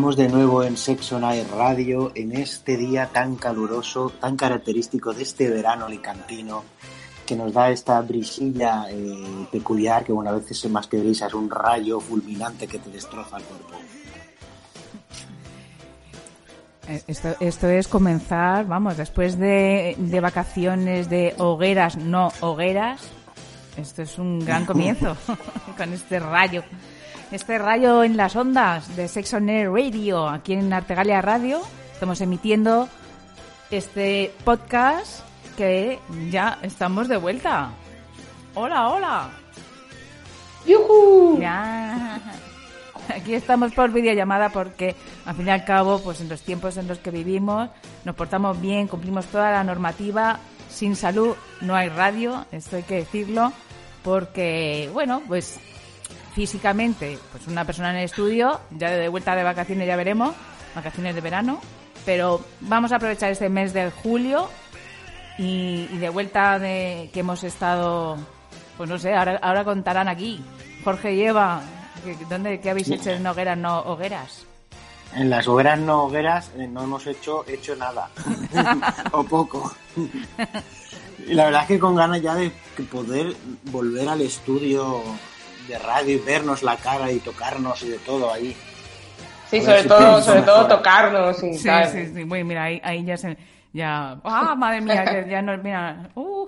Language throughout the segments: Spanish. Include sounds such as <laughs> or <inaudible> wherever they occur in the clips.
Estamos de nuevo en Sexo Night Radio en este día tan caluroso, tan característico de este verano alicantino, que nos da esta brisilla eh, peculiar que bueno, a veces más que brisa es un rayo fulminante que te destroza el cuerpo. Eh, Esto, esto es comenzar, vamos, después de, de vacaciones de hogueras, no hogueras, esto es un gran <laughs> comienzo <laughs> con este rayo. Este rayo en las ondas de Sex on Air Radio, aquí en Artegalia Radio. Estamos emitiendo este podcast que ya estamos de vuelta. Hola, hola. ¡Yujú! Ya. Aquí estamos por videollamada porque, al fin y al cabo, pues en los tiempos en los que vivimos, nos portamos bien, cumplimos toda la normativa. Sin salud no hay radio, esto hay que decirlo, porque, bueno, pues físicamente, pues una persona en el estudio, ya de vuelta de vacaciones ya veremos, vacaciones de verano, pero vamos a aprovechar este mes de julio y, y de vuelta de que hemos estado, pues no sé, ahora, ahora contarán aquí, Jorge y Eva, que- ¿dónde, ¿qué habéis hecho en hogueras, no hogueras? En las hogueras no hogueras eh, no hemos hecho, hecho nada, <laughs> <laughs> o poco. y la verdad es que con ganas ya de poder volver al estudio de radio y vernos la cara y tocarnos y de todo ahí. Sí, sobre si todo, sobre todo tocarnos y Sí, tal. sí, sí, bueno, mira, ahí, ahí ya se, ya, ah, madre mía, ya, ya no, mira, uh,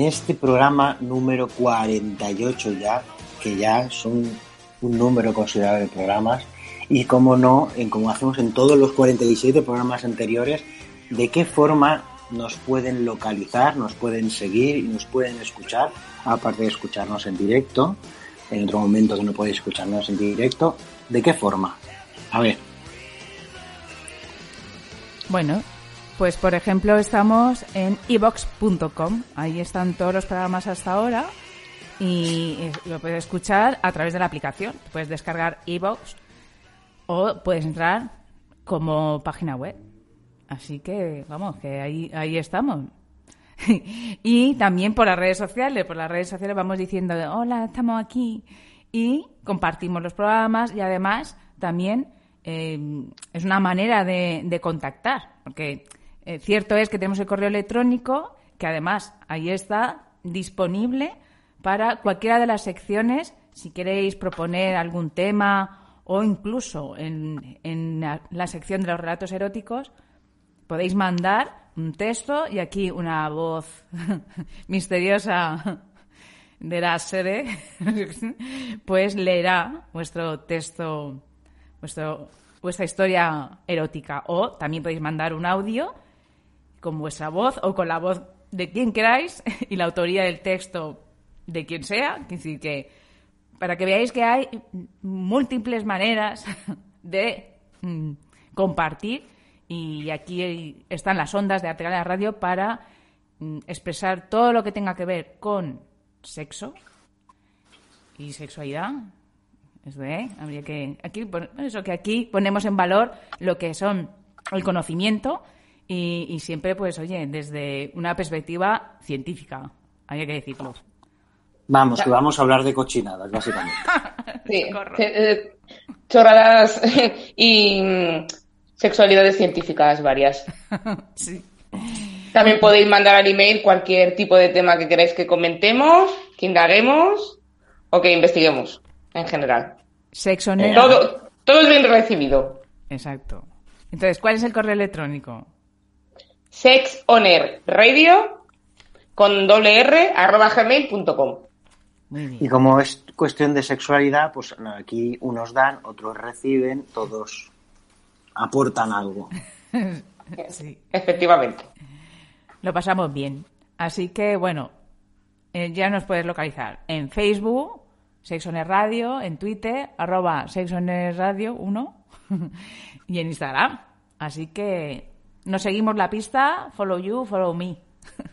Este programa número 48 ya, que ya son un número considerable de programas, y como no, en como hacemos en todos los 47 programas anteriores, de qué forma nos pueden localizar, nos pueden seguir y nos pueden escuchar, aparte de escucharnos en directo, en otro momento que no podéis escucharnos en directo, ¿de qué forma? A ver, Bueno, pues por ejemplo estamos en evox.com. Ahí están todos los programas hasta ahora y lo puedes escuchar a través de la aplicación. Puedes descargar evox o puedes entrar como página web. Así que vamos, que ahí, ahí estamos. <laughs> y también por las redes sociales, por las redes sociales vamos diciendo, hola, estamos aquí y compartimos los programas y además también eh, es una manera de, de contactar, porque eh, cierto es que tenemos el correo electrónico que además ahí está disponible para cualquiera de las secciones, si queréis proponer algún tema o incluso en, en la, la sección de los relatos eróticos, podéis mandar un texto y aquí una voz <laughs> misteriosa de la sede, <laughs> pues leerá vuestro texto, vuestro, vuestra historia erótica. O también podéis mandar un audio con vuestra voz o con la voz de quien queráis <laughs> y la autoría del texto de quien sea. Es que para que veáis que hay múltiples maneras <laughs> de mm, compartir y aquí están las ondas de la Radio para mm, expresar todo lo que tenga que ver con sexo y sexualidad. Eso, ¿eh? Habría que aquí eso que aquí ponemos en valor lo que son el conocimiento y, y siempre pues oye desde una perspectiva científica habría que decirlo Vamos, que vamos a hablar de cochinadas, básicamente. <laughs> Sí, eh, chorradas <laughs> y mm, sexualidades científicas varias. <laughs> sí También podéis mandar al email cualquier tipo de tema que queráis que comentemos, que indaguemos o que investiguemos en general. sexo Eh, negro Todo, todo es bien recibido. exacto entonces cuál es el correo electrónico Sexonerradio con doble r arroba gmail.com. Y como es cuestión de sexualidad, pues no, aquí unos dan, otros reciben, todos aportan algo. <laughs> sí Efectivamente. lo pasamos bien. Así que, bueno, eh, ya nos puedes localizar en Facebook, Sexones Radio, en Twitter, arroba Sexones Radio 1 <laughs> y en Instagram. Así que nos seguimos la pista, follow you, follow me.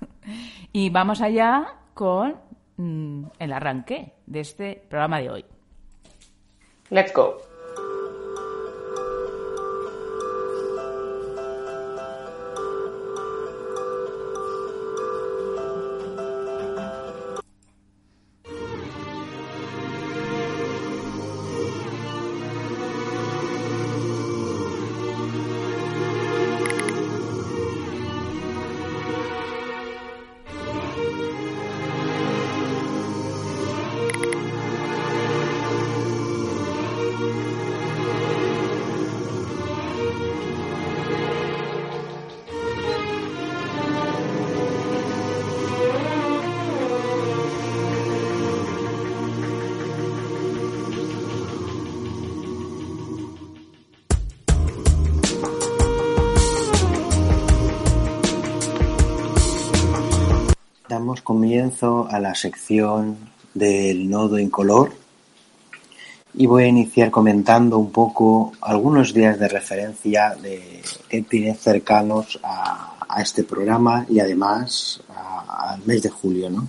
<laughs> y vamos allá con mm, el arranque de este programa de hoy. Let's go. Damos comienzo a la sección del nodo incolor y voy a iniciar comentando un poco algunos días de referencia de, que tiene cercanos a, a este programa y además a- al mes de julio. ¿no?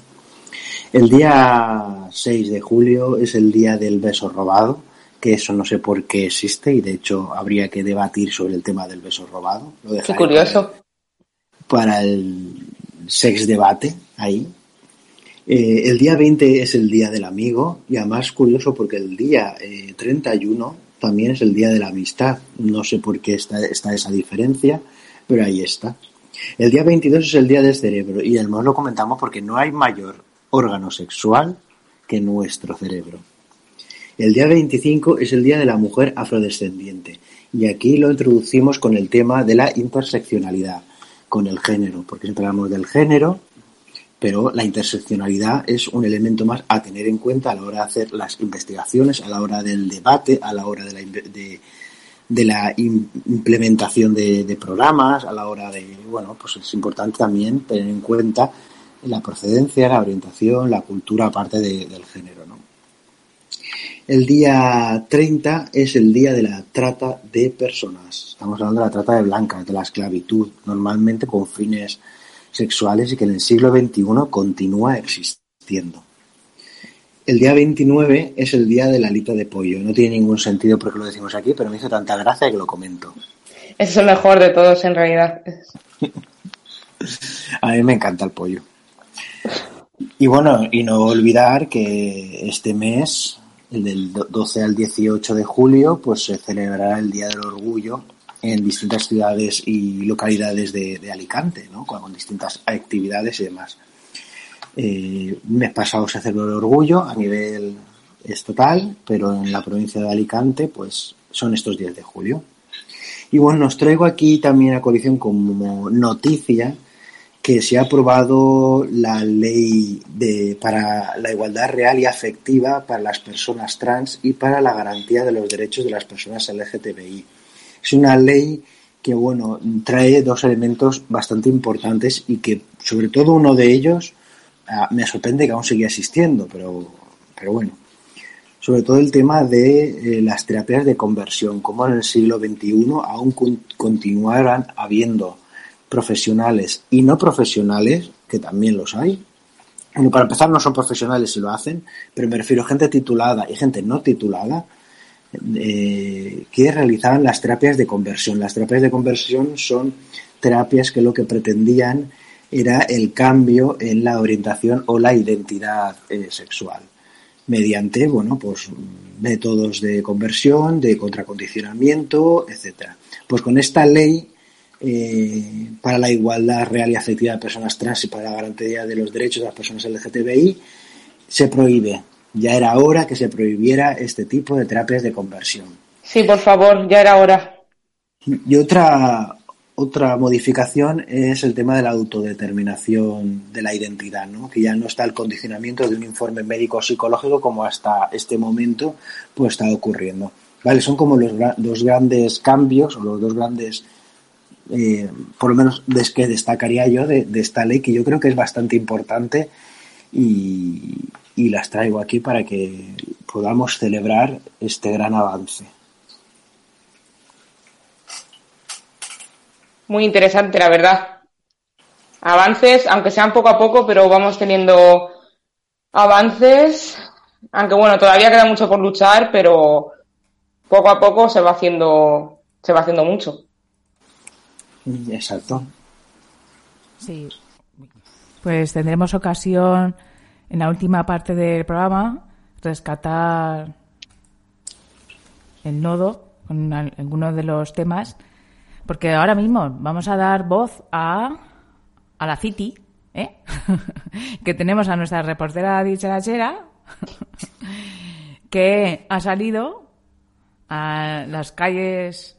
El día 6 de julio es el día del beso robado, que eso no sé por qué existe y de hecho habría que debatir sobre el tema del beso robado. Lo Qué curioso. para el sex debate ahí. Eh, el día 20 es el día del amigo y además curioso porque el día eh, 31 también es el día de la amistad. No sé por qué está, está esa diferencia, pero ahí está. El día 22 es el día del cerebro y además lo comentamos porque no hay mayor órgano sexual que nuestro cerebro. El día 25 es el Día de la Mujer Afrodescendiente y aquí lo introducimos con el tema de la interseccionalidad, con el género, porque siempre hablamos del género, pero la interseccionalidad es un elemento más a tener en cuenta a la hora de hacer las investigaciones, a la hora del debate, a la hora de la, de, de la im- implementación de, programas, a la hora de, bueno, pues es importante también tener en cuenta la procedencia, la orientación, la cultura aparte de- del género, ¿no? El día 30 es el día de la trata de personas. Estamos hablando de la trata de blancas, de la esclavitud, normalmente con fines sexuales y que en el siglo XXI continúa existiendo. El día 29 es el día de la alita de pollo. No tiene ningún sentido porque lo decimos aquí, pero me hizo tanta gracia que lo comento. Ese es el mejor de todos en realidad. <laughs> A mí me encanta el pollo. Y bueno, y no olvidar que este mes, el del do- 12 al 18 de julio, pues se celebrará el Día del Orgullo en distintas ciudades y localidades de, Alicante, ¿no? con distintas actividades y demás. Eh, mes pasado se celebró el orgullo a nivel estatal, pero en la provincia de Alicante, pues son estos días de julio. Y bueno, nos traigo aquí también a coalición como noticia que se ha aprobado la ley de, para la igualdad real y afectiva para las personas trans y para la garantía de los derechos de las personas LGTBI. Es una ley que, bueno, trae dos elementos bastante importantes y que, sobre todo, uno de ellos ah, me sorprende que aún siga existiendo, pero, pero bueno. Sobre todo el tema de eh, las terapias de conversión, como en el siglo XXI aún continuarán habiendo profesionales y no profesionales, que también los hay. Bueno, para empezar, no son profesionales si lo hacen, pero me refiero a gente titulada y gente no titulada eh, que realizaban las terapias de conversión. Las terapias de conversión son terapias que lo que pretendían era el cambio en la orientación o la identidad eh, sexual mediante bueno pues métodos de conversión de contracondicionamiento etcétera pues con esta ley eh, para la igualdad real y afectiva de personas trans y para la garantía de los derechos de las personas LGTBI, se prohíbe. Ya era hora que se prohibiera este tipo de terapias de conversión. Sí, por favor, ya era hora. Y otra, otra modificación es el tema de la autodeterminación de la identidad, ¿no? que ya no está el condicionamiento de un informe médico psicológico como hasta este momento pues está ocurriendo. ¿Vale? Son como los dos grandes cambios o los dos grandes eh, por lo menos es que destacaría yo de, esta ley que yo creo que es bastante importante y, las traigo aquí para que podamos celebrar este gran avance. Muy interesante, la verdad. Avances, aunque sean poco a poco, pero vamos teniendo avances. Aunque bueno, todavía queda mucho por luchar, pero poco a poco se va haciendo, se va haciendo mucho. Exacto. Sí. Pues tendremos ocasión en la última parte del programa rescatar el nodo con algunos de los temas, porque ahora mismo vamos a dar voz a, a la City, ¿eh? <laughs> que tenemos a nuestra reportera dicharachera, <laughs> que ha salido a las calles,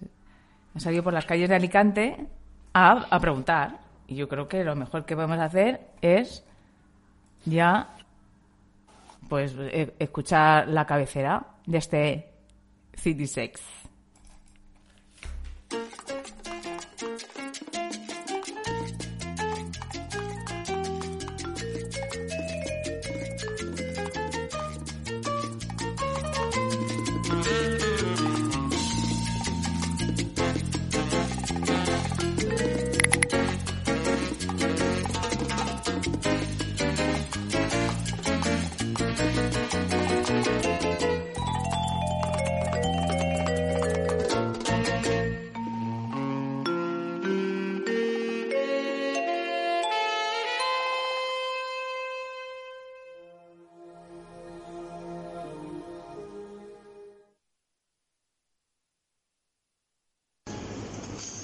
ha salido por las calles de Alicante a, preguntar. Y yo creo que lo mejor que podemos hacer es ya pues e, escuchar la cabecera de este City Sex.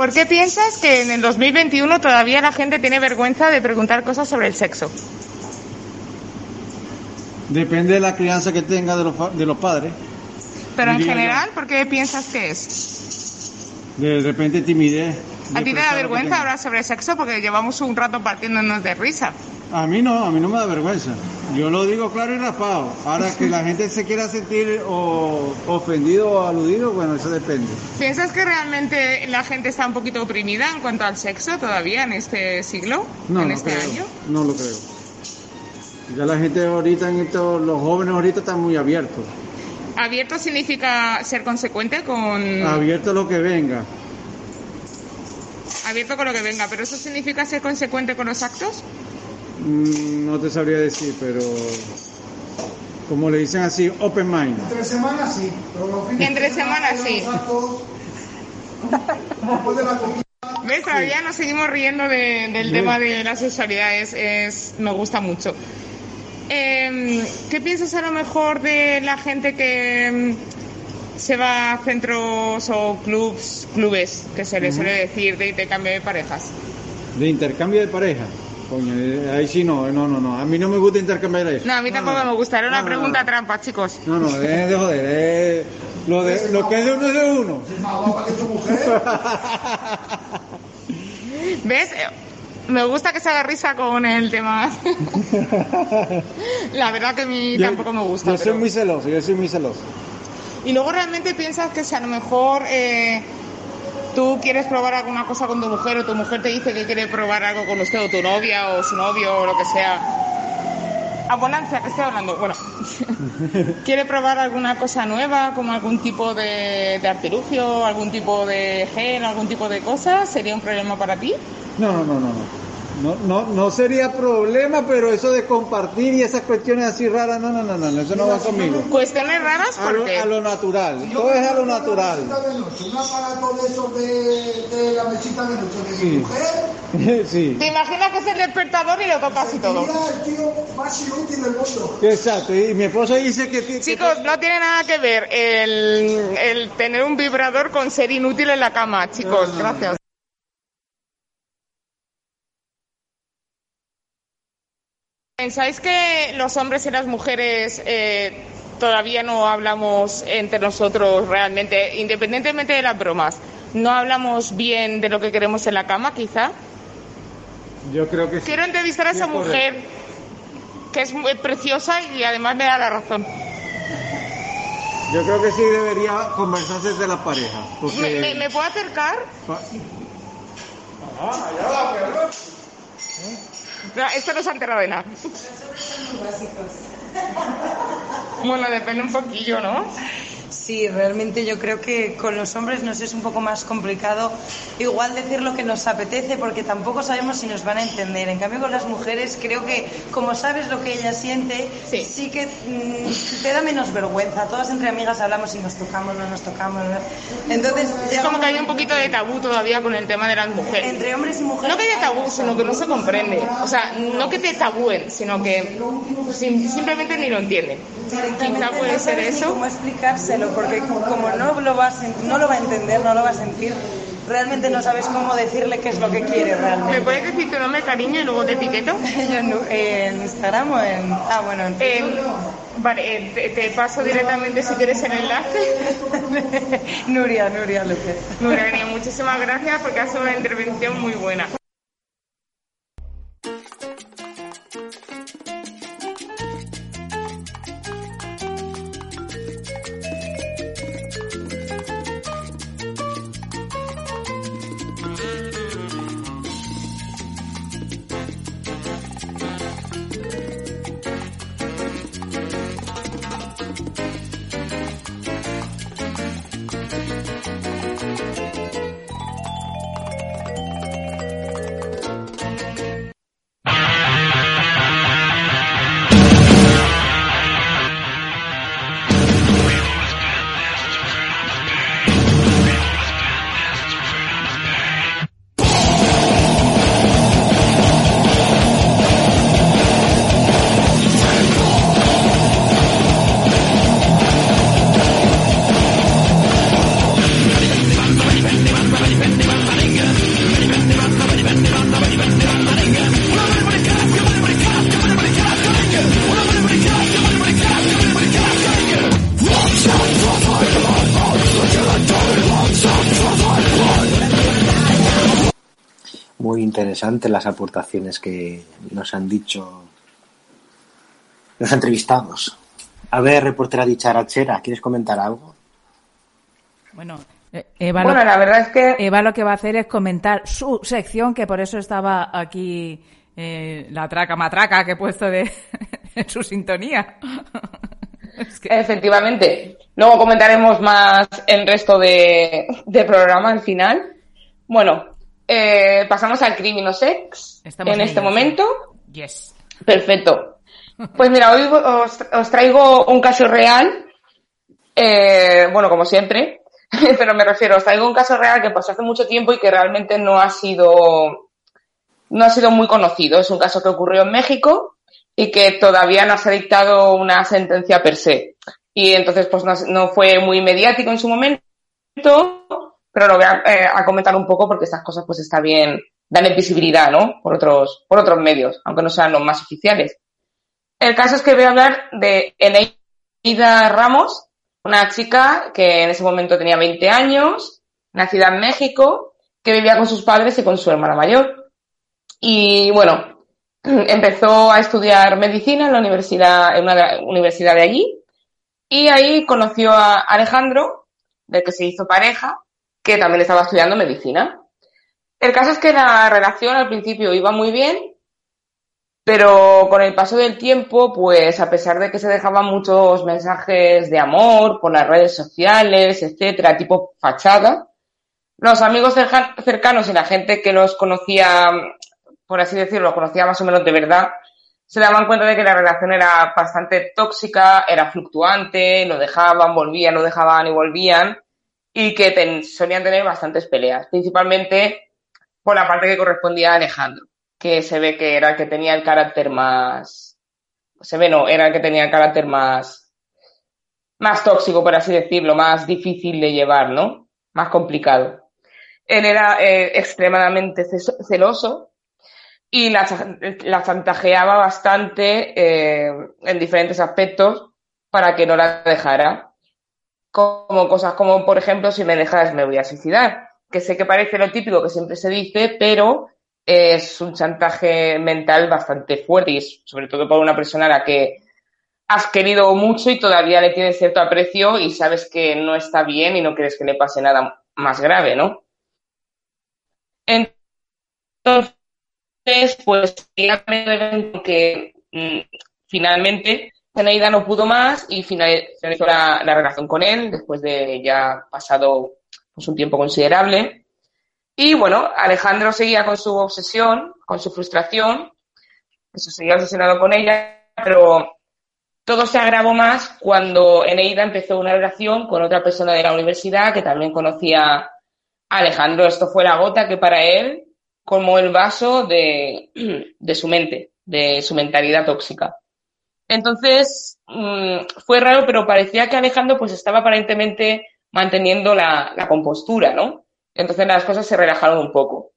¿Por qué piensas que en el 2021 todavía la gente tiene vergüenza de preguntar cosas sobre el sexo? Depende de la crianza que tenga de los, de los padres. Pero en general, ¿por qué piensas que es? De repente timidez. ¿A ti te da vergüenza hablar sobre sexo? Porque llevamos un rato partiéndonos de risa. A mí no, a mí no me da vergüenza. Yo lo digo claro y raspado. Ahora que la <laughs> gente se quiera sentir ofendido o aludido, bueno, eso depende. ¿Piensas que realmente la gente está un poquito oprimida en cuanto al sexo todavía en este siglo? No, en no este creo. año? No lo creo. Ya la gente ahorita, en esto, los jóvenes ahorita están muy abiertos. ¿Abierto significa ser consecuente con...? Abierto lo que venga. Abierto con lo que venga, pero ¿eso significa ser consecuente con los actos? Mm, no te sabría decir, pero como le dicen así, open mind. Entre semanas sí, Entre semanas sí. ¿Ves? Todavía nos seguimos riendo del tema de la sexualidad, es, es, me gusta mucho. Em, ¿Qué piensas a lo mejor de la gente que, se va a centros o clubs, clubes, que se le suele decir de intercambio de parejas. De intercambio de pareja. Coño, eh, ahí sí no, no, no, no. A mí no me gusta intercambiar eso. No, a mí tampoco me gusta. Era una No, pregunta no. trampa, chicos. No, no, dejen de joder. eh, lo, de, lo que es de uno es de uno. <laughs> ¿Ves? Eh, Me gusta que se haga risa con el tema. <laughs> La verdad que a mí Yo- tampoco me gusta. Yo pero- soy muy celoso, yo soy muy celoso. Y luego realmente piensas que si a lo mejor eh, tú quieres probar alguna cosa con tu mujer o tu mujer te dice que quiere probar algo con usted o tu novia o su novio o lo que sea. Abundancia, que estoy hablando. Bueno, <laughs> quiere probar alguna cosa nueva, como algún tipo de, de artilugio, algún tipo de gel, algún tipo de cosa, ¿sería un problema para ti? No, no, no, no, no. No, no, no sería problema, pero eso de compartir y esas cuestiones así raras, no, no, no, no, eso no va conmigo. Cuestiones raras A lo, porque... a lo natural, todo es a lo natural. de noche, un aparato de esos de, de la mesita de noche de Sí. mi mujer, <laughs> sí, ¿Te imaginas que es el despertador y lo tocas y todo? el tío más inútil del mundo. exacto. Y mi esposa dice que... que- Chicos, no tiene nada que ver el, el tener un vibrador con ser inútil en la cama, chicos. No, no, no. Gracias. ¿Pensáis que los hombres y las mujeres eh, todavía no hablamos entre nosotros realmente, independientemente de las bromas? ¿No hablamos bien de lo que queremos en la cama, quizá? Yo creo que sí. Quiero entrevistar a esa mujer que es muy preciosa y además me da la razón. Yo creo que sí debería conversarse de la pareja. Porque... ¿Me, me- me puedo acercar? pa- No, esto no se ha enterrado de nada. Bueno, depende un poquillo, ¿no? Sí, realmente yo creo que con los hombres nos es un poco más complicado igual decir lo que nos apetece porque tampoco sabemos si nos van a entender. En cambio con las mujeres creo que como sabes lo que ella siente, Sí. sí, que mm, te da menos vergüenza. Todas entre amigas hablamos si nos tocamos, no nos tocamos. ¿no? Entonces Es como que hay un poquito de tabú todavía con el tema de las mujeres. entre hombres y mujeres. No que haya tabú, sino que no se comprende. O sea, no que te tabúen, sino que sim- simplemente ni lo entienden. Quizá puede ser eso. cómo explicárselo, porque como no lo, va a, sen- no lo va a entender, no lo va a sentir, realmente no sabes cómo decirle qué es lo que quiere ¿Me realmente. puedes decir tu nombre, cariño, y luego te etiqueto? <laughs> Yo en, en Instagram o en... Ah, bueno, en Eh, vale, eh, te, te paso directamente si quieres el enlace. <laughs> Nuria, Nuria López. Nuria, Nuria, muchísimas gracias porque ha sido una intervención muy buena. Interesantes las aportaciones que nos han dicho los entrevistados. A ver, reportera dicharachera, ¿quieres comentar algo? Bueno, eh, Eva, Bueno, lo, la verdad es que Eva lo que va a hacer es comentar su sección, que por eso estaba aquí eh, la traca matraca que he puesto de <laughs> en su sintonía. <laughs> Es que- Efectivamente. Luego comentaremos más el resto de, de programa al final. Bueno, eh, pasamos al crimen o sex Estamos en este momento. yes. Perfecto. Pues mira, hoy os, os traigo un caso real. eh, bueno, como siempre, <laughs> pero me refiero, os traigo un caso real que pasó hace mucho tiempo y que realmente no ha sido, no ha sido muy conocido. Es un caso que ocurrió en México y que todavía no se ha dictado una sentencia per se. y entonces pues no, no fue muy mediático en su momento, pero lo voy a, eh, a, comentar un poco porque estas cosas pues está bien, dan visibilidad, ¿no? Por otros, por otros medios, aunque no sean los más oficiales. El caso es que voy a hablar de Eneida Ramos, una chica que en ese momento tenía 20 años, nacida en México, que vivía con sus padres y con su hermana mayor. Y bueno, <clears throat> empezó a estudiar medicina en la universidad, en una universidad de allí, y ahí conoció a Alejandro, del que se hizo pareja, que también estaba estudiando medicina. El caso es que la relación al principio iba muy bien, pero con el paso del tiempo, pues a pesar de que se dejaban muchos mensajes de amor por las redes sociales, etcétera, tipo fachada, los amigos cercanos y la gente que los conocía, por así decirlo, conocía más o menos de verdad, se daban cuenta de que la relación era bastante tóxica, era fluctuante, lo dejaban, volvían, lo dejaban y volvían, y que solían tener bastantes peleas, principalmente por la parte que correspondía a Alejandro, que se ve que era el que tenía el carácter más, se ve no, era el que tenía el carácter más, más tóxico, por así decirlo, más difícil de llevar, ¿no? Más complicado. Él era eh, extremadamente celoso, y la, la chantajeaba bastante eh, en diferentes aspectos para que no la dejara. Como cosas como, por ejemplo, si me dejas me voy a suicidar, que sé que parece lo típico que siempre se dice, pero es un chantaje mental bastante fuerte y sobre todo para una persona a la que has querido mucho y todavía le tienes cierto aprecio y sabes que no está bien y no quieres que le pase nada más grave, ¿no? Entonces, pues que mm, finalmente Zeneida no pudo más y finalizó la, la, relación con él después de ya pasado pues, un tiempo considerable. Y bueno, Alejandro seguía con su obsesión, con su frustración, eso seguía obsesionado con ella, pero todo se agravó más cuando Eneida empezó una relación con otra persona de la universidad que también conocía a Alejandro. Esto fue la gota que para él como el vaso de, <clears throat> de su mente, de su mentalidad tóxica. Entonces, mmm, fue raro, pero parecía que Alejandro pues estaba aparentemente manteniendo la, la, compostura, ¿no? Entonces las cosas se relajaron un poco.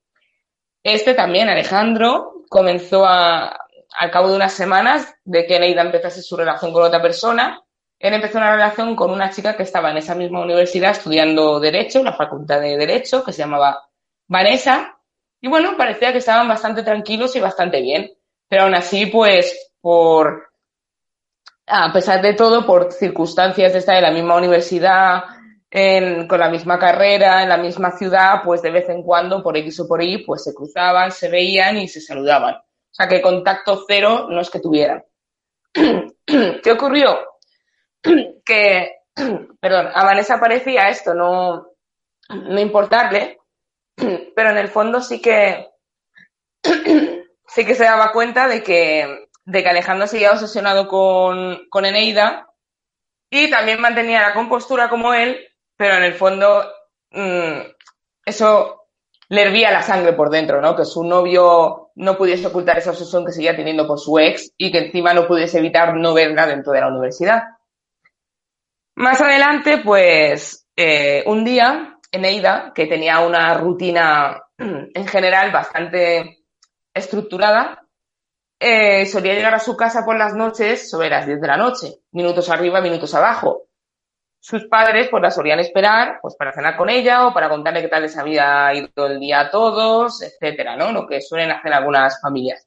Este también, Alejandro, comenzó a, al cabo de unas semanas de que Neida empezase su relación con otra persona, él empezó una relación con una chica que estaba en esa misma universidad estudiando Derecho, la Facultad de Derecho, que se llamaba Vanessa, y bueno, parecía que estaban bastante tranquilos y bastante bien. Pero aún así, pues, por, a pesar de todo, por circunstancias de estar en la misma universidad, con la misma carrera, en la misma ciudad, pues de vez en cuando, por X o por Y, pues se cruzaban, se veían y se saludaban. O sea que contacto cero no es que tuvieran. <clears throat> ¿Qué ocurrió? <clears throat> que, <clears throat> perdón, a Vanessa parecía esto no, no importarle, pero en el fondo sí que sí que se daba cuenta de que, de que Alejandro seguía obsesionado con, con Eneida y también mantenía la compostura como él, pero en el fondo mmm, eso le hervía la sangre por dentro, ¿no? Que su novio no pudiese ocultar esa obsesión que seguía teniendo por su ex y que encima no pudiese evitar no verla dentro de la universidad. Más adelante, pues, eh, un día Eneida, que tenía una rutina en general bastante estructurada, eh, solía llegar a su casa por las noches sobre las 10 de la noche, minutos arriba, minutos abajo. Sus padres pues la solían esperar pues para cenar con ella o para contarle qué tal les había ido el día a todos, etcétera, ¿no? Lo que suelen hacer algunas familias.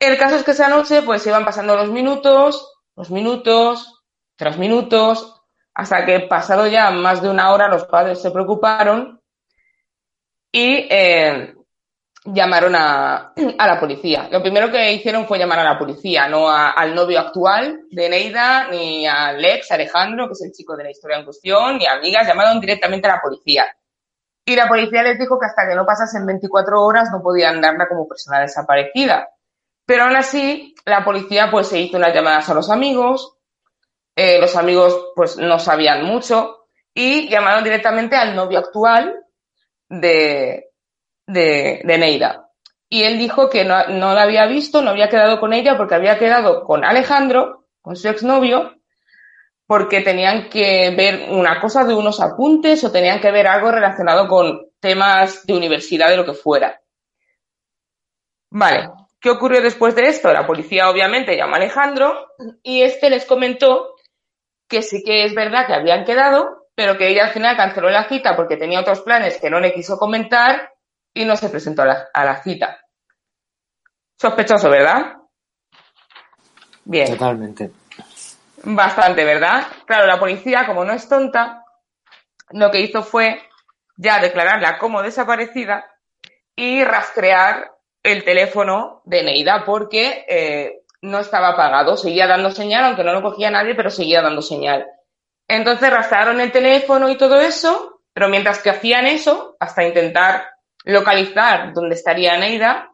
El caso es que esa noche pues iban pasando los minutos, los minutos, tres minutos, hasta que pasado ya más de una hora los padres se preocuparon y eh, llamaron a, a, la policía. Lo primero que hicieron fue llamar a la policía, no a, al novio actual de Neida, ni al ex Alejandro, que es el chico de la historia en cuestión, ni a amigas, llamaron directamente a la policía. Y la policía les dijo que hasta que no pasasen 24 horas no podían darla como persona desaparecida. Pero aún así, la policía pues se hizo unas llamadas a los amigos, eh, los amigos pues no sabían mucho y llamaron directamente al novio actual de, de, Neida. Y él dijo que no, no la había visto, no había quedado con ella porque había quedado con Alejandro, con su exnovio, porque tenían que ver una cosa de unos apuntes o tenían que ver algo relacionado con temas de universidad, de lo que fuera. Vale, ¿qué ocurrió después de esto? La policía obviamente llamó a Alejandro y este les comentó que sí que es verdad que habían quedado, pero que ella al final canceló la cita porque tenía otros planes que no le quiso comentar y no se presentó a la, a la cita. Sospechoso, ¿verdad? Bien. Totalmente. Bastante, ¿verdad? Claro, la policía, como no es tonta, lo que hizo fue ya declararla como desaparecida y rastrear el teléfono de Neida porque eh, no estaba apagado, seguía dando señal, aunque no lo cogía nadie, pero seguía dando señal. Entonces rastrearon el teléfono y todo eso, pero mientras que hacían eso, hasta intentar localizar dónde estaría Neida,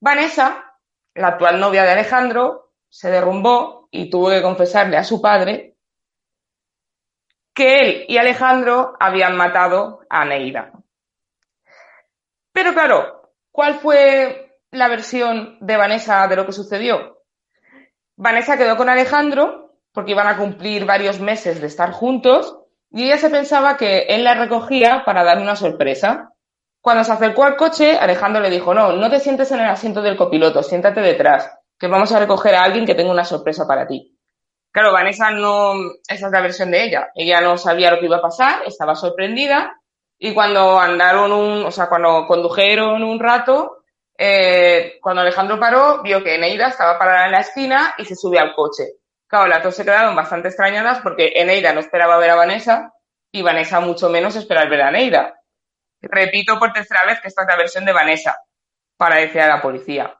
Vanessa, la actual novia de Alejandro, se derrumbó y tuvo que confesarle a su padre que él y Alejandro habían matado a Neida. Pero claro, ¿cuál fue la versión de Vanessa de lo que sucedió? Vanessa quedó con Alejandro porque iban a cumplir varios meses de estar juntos y ella se pensaba que él la recogía para darle una sorpresa. Cuando se acercó al coche, Alejandro le dijo, no, no te sientes en el asiento del copiloto, siéntate detrás, que vamos a recoger a alguien que tenga una sorpresa para ti. Claro, Vanessa no, esa es la versión de ella. Ella no sabía lo que iba a pasar, estaba sorprendida y cuando andaron un, o sea, cuando condujeron un rato, eh, cuando Alejandro paró, vio que Eneida estaba parada en la esquina y se subió al coche. Claro, las dos se quedaron bastante extrañadas porque Eneida no esperaba ver a Vanessa y Vanessa mucho menos esperaba ver a Neida. Repito por tercera vez que esta es la versión de Vanessa, para decir a la policía.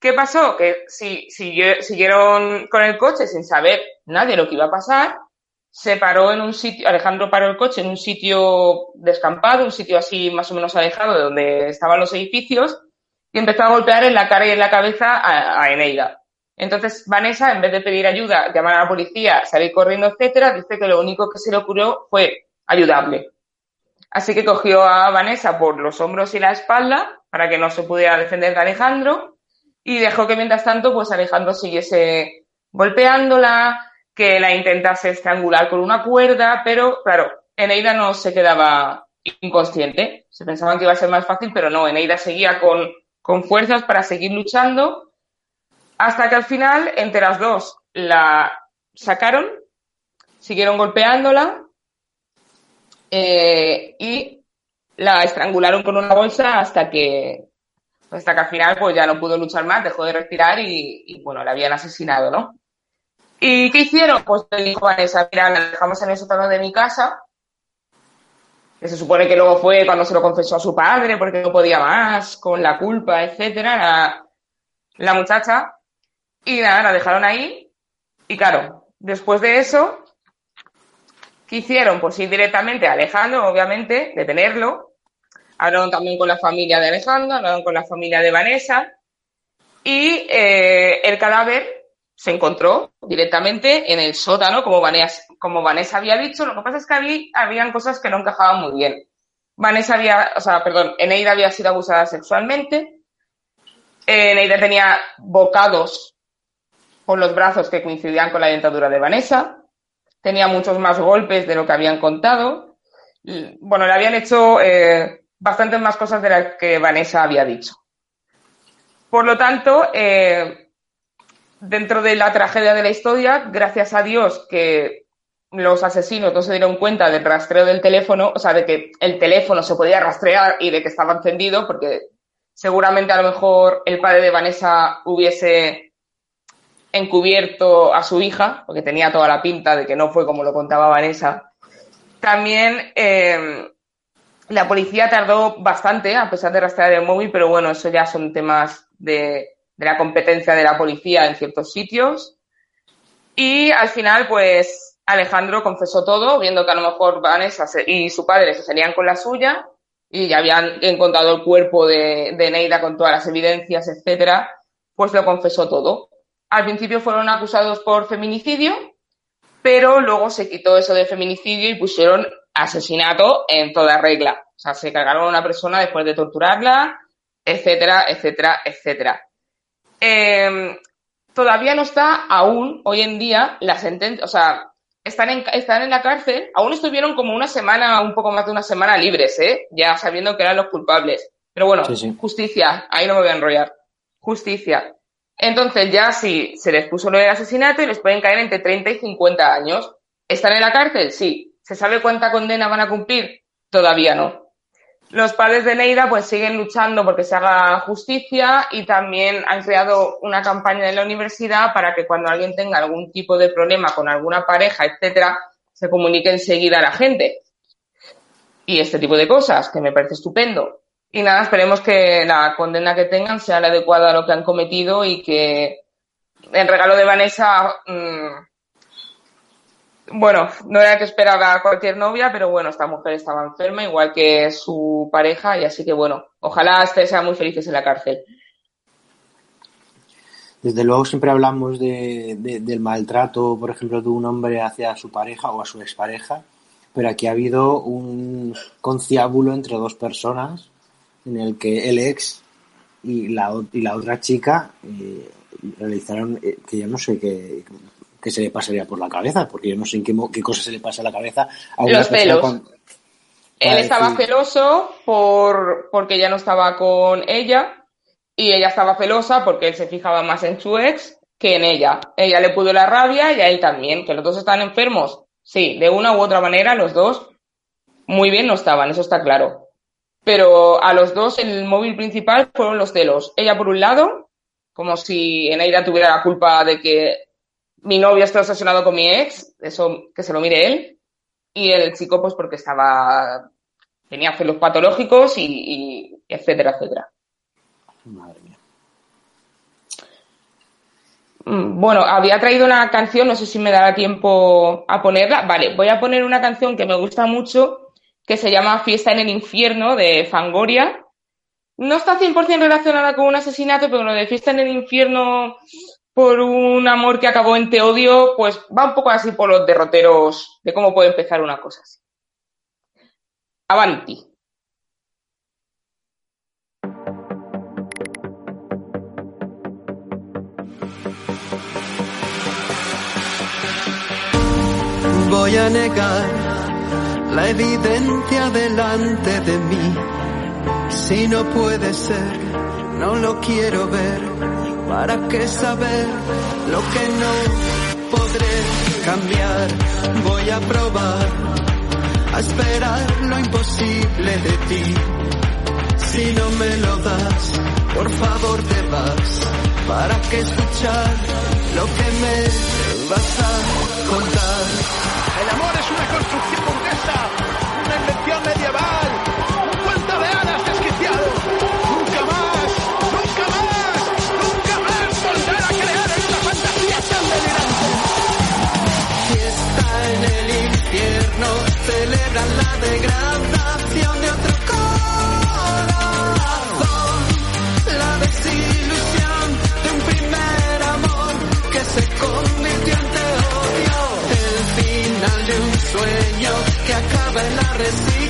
¿Qué pasó? Que si, siguieron con el coche sin saber nadie lo que iba a pasar, se paró en un sitio, Alejandro paró el coche en un sitio descampado, un sitio así más o menos alejado de donde estaban los edificios, y empezó a golpear en la cara y en la cabeza a, a Eneida. Entonces Vanessa, en vez de pedir ayuda, llamar a la policía, salir corriendo, etcétera, dice que lo único que se le ocurrió fue ayudarle. Así que cogió a Vanessa por los hombros y la espalda para que no se pudiera defender de Alejandro y dejó que mientras tanto pues Alejandro siguiese golpeándola, que la intentase estrangular con una cuerda, pero claro, Eneida no se quedaba inconsciente. Se pensaban que iba a ser más fácil, pero no, Eneida seguía con, con fuerzas para seguir luchando hasta que al final entre las dos la sacaron, siguieron golpeándola eh, y la estrangularon con una bolsa hasta que hasta que al final pues ya no pudo luchar más, dejó de respirar y, bueno, la habían asesinado, ¿no? ¿Y qué hicieron? Pues le dijo Vanessa, mira, la dejamos en el sótano de mi casa, que se supone que luego fue cuando se lo confesó a su padre porque no podía más, con la culpa, etcétera, la, la muchacha, y nada, la dejaron ahí, y claro, después de eso, ¿Qué hicieron? Pues ir directamente a Alejandro, obviamente, detenerlo. Hablaron también con la familia de Alejandro, hablaron con la familia de Vanessa. Y eh, el cadáver se encontró directamente en el sótano, como Vanessa, había dicho. Lo que pasa es que había, habían cosas que no encajaban muy bien. Vanessa había, o sea, perdón, Eneida había sido abusada sexualmente. Eneida tenía bocados por los brazos que coincidían con la dentadura de Vanessa tenía muchos más golpes de lo que habían contado. Bueno, le habían hecho eh, bastantes más cosas de las que Vanessa había dicho. Por lo tanto, eh, dentro de la tragedia de la historia, gracias a Dios que los asesinos no se dieron cuenta del rastreo del teléfono, o sea, de que el teléfono se podía rastrear y de que estaba encendido, porque seguramente a lo mejor el padre de Vanessa hubiese encubierto a su hija, porque tenía toda la pinta de que no fue como lo contaba Vanessa. También eh, la policía tardó bastante, a pesar de rastrear el móvil, pero bueno, eso ya son temas de, de la competencia de la policía en ciertos sitios. Y al final, pues, Alejandro confesó todo, viendo que a lo mejor Vanessa y su padre se salían con la suya y ya habían encontrado el cuerpo de, de Neida con todas las evidencias, etcétera, pues lo confesó todo. Al principio fueron acusados por feminicidio, pero luego se quitó eso de feminicidio y pusieron asesinato en toda regla. O sea, se cargaron a una persona después de torturarla, etcétera, etcétera, etcétera. Eh, todavía no está aún, hoy en día, la sentencia, o sea, están en, están en la cárcel, aún estuvieron como una semana, un poco más de una semana libres, ¿eh? Ya sabiendo que eran los culpables. Pero bueno, Sí, sí. justicia, ahí no me voy a enrollar. Justicia. Entonces ya si se les puso lo del asesinato y les pueden caer entre 30 y 50 años. ¿Están en la cárcel? Sí. ¿Se sabe cuánta condena van a cumplir? Todavía no. Los padres de Neida pues siguen luchando porque se haga justicia y también han creado una campaña en la universidad para que cuando alguien tenga algún tipo de problema con alguna pareja, etcétera, se comunique enseguida a la gente. Y este tipo de cosas, que me parece estupendo. Y nada, esperemos que la condena que tengan sea la adecuada a lo que han cometido y que el regalo de Vanessa, mmm, bueno, no era que esperaba cualquier novia, pero bueno, esta mujer estaba enferma, igual que su pareja, y así que bueno, ojalá ustedes sean muy felices en la cárcel. Desde luego siempre hablamos de, de- del maltrato, por ejemplo, de un hombre hacia su pareja o a su expareja, pero aquí ha habido un conciábulo entre dos personas en el que el ex y la, y la otra chica eh, realizaron, eh, que yo no sé qué, qué se le pasaría por la cabeza, porque yo no sé en qué, qué cosa se le pasa a la cabeza a una Los con- Él estaba decir- celoso por, porque ya no estaba con ella y ella estaba celosa porque él se fijaba más en su ex que en ella. Ella le pudo la rabia y a él también. ¿Que los dos están enfermos? Sí, de una u otra manera los dos muy bien no estaban, eso está claro. Pero a los dos el móvil principal fueron los celos. Ella por un lado, como si Eneida tuviera la culpa de que mi novio está obsesionado con mi ex, eso que se lo mire él. Y el chico, pues porque estaba, tenía celos patológicos y, y etcétera, etcétera. Madre mía. Mm, Bueno, había traído una canción, no sé si me dará tiempo a ponerla. Vale, voy a poner una canción que me gusta mucho, que se llama Fiesta en el Infierno, de Fangoria. No está 100% relacionada con un asesinato, pero lo de Fiesta en el Infierno por un amor que acabó en te odio, pues va un poco así por los derroteros de cómo puede empezar una cosa así. Avanti. Voy a negar la evidencia delante de mí. Si no puede ser, no lo quiero ver. ¿Para qué saber lo que no podré cambiar? Voy a probar a esperar lo imposible de ti. Si no me lo das, por favor te vas. ¿Para qué escuchar lo que me vas a contar? El amor es una construcción burguesa, una invención medieval, un cuento de hadas desquiciado. Nunca más, nunca más, nunca más volver a creer en una fantasía tan delirante. Fiesta en el infierno, celebran la degradación acaba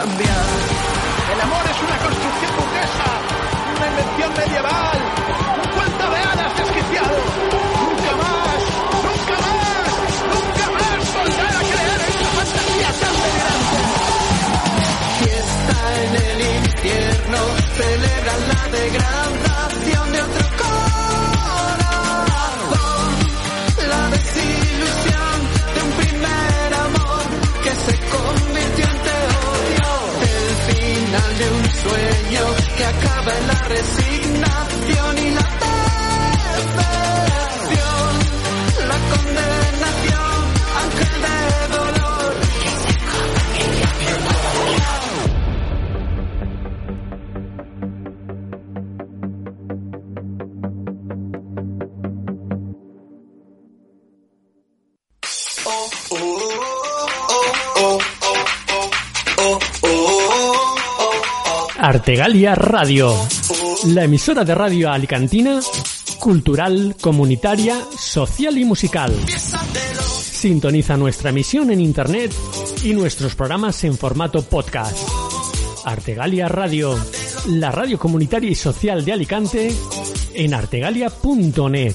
cambiar? El amor es una construcción burguesa, una invención medieval, un cuento de hadas desquiciado. Nunca más, nunca más, nunca más volver a creer en esa fantasía tan delirante. Fiesta en el infierno, celebran la degradación en la resignación Artegalia Radio, la emisora de radio alicantina, cultural, comunitaria, social y musical. Sintoniza nuestra emisión en internet y nuestros programas en formato podcast. Artegalia Radio, la radio comunitaria y social de Alicante, en artegalia.net.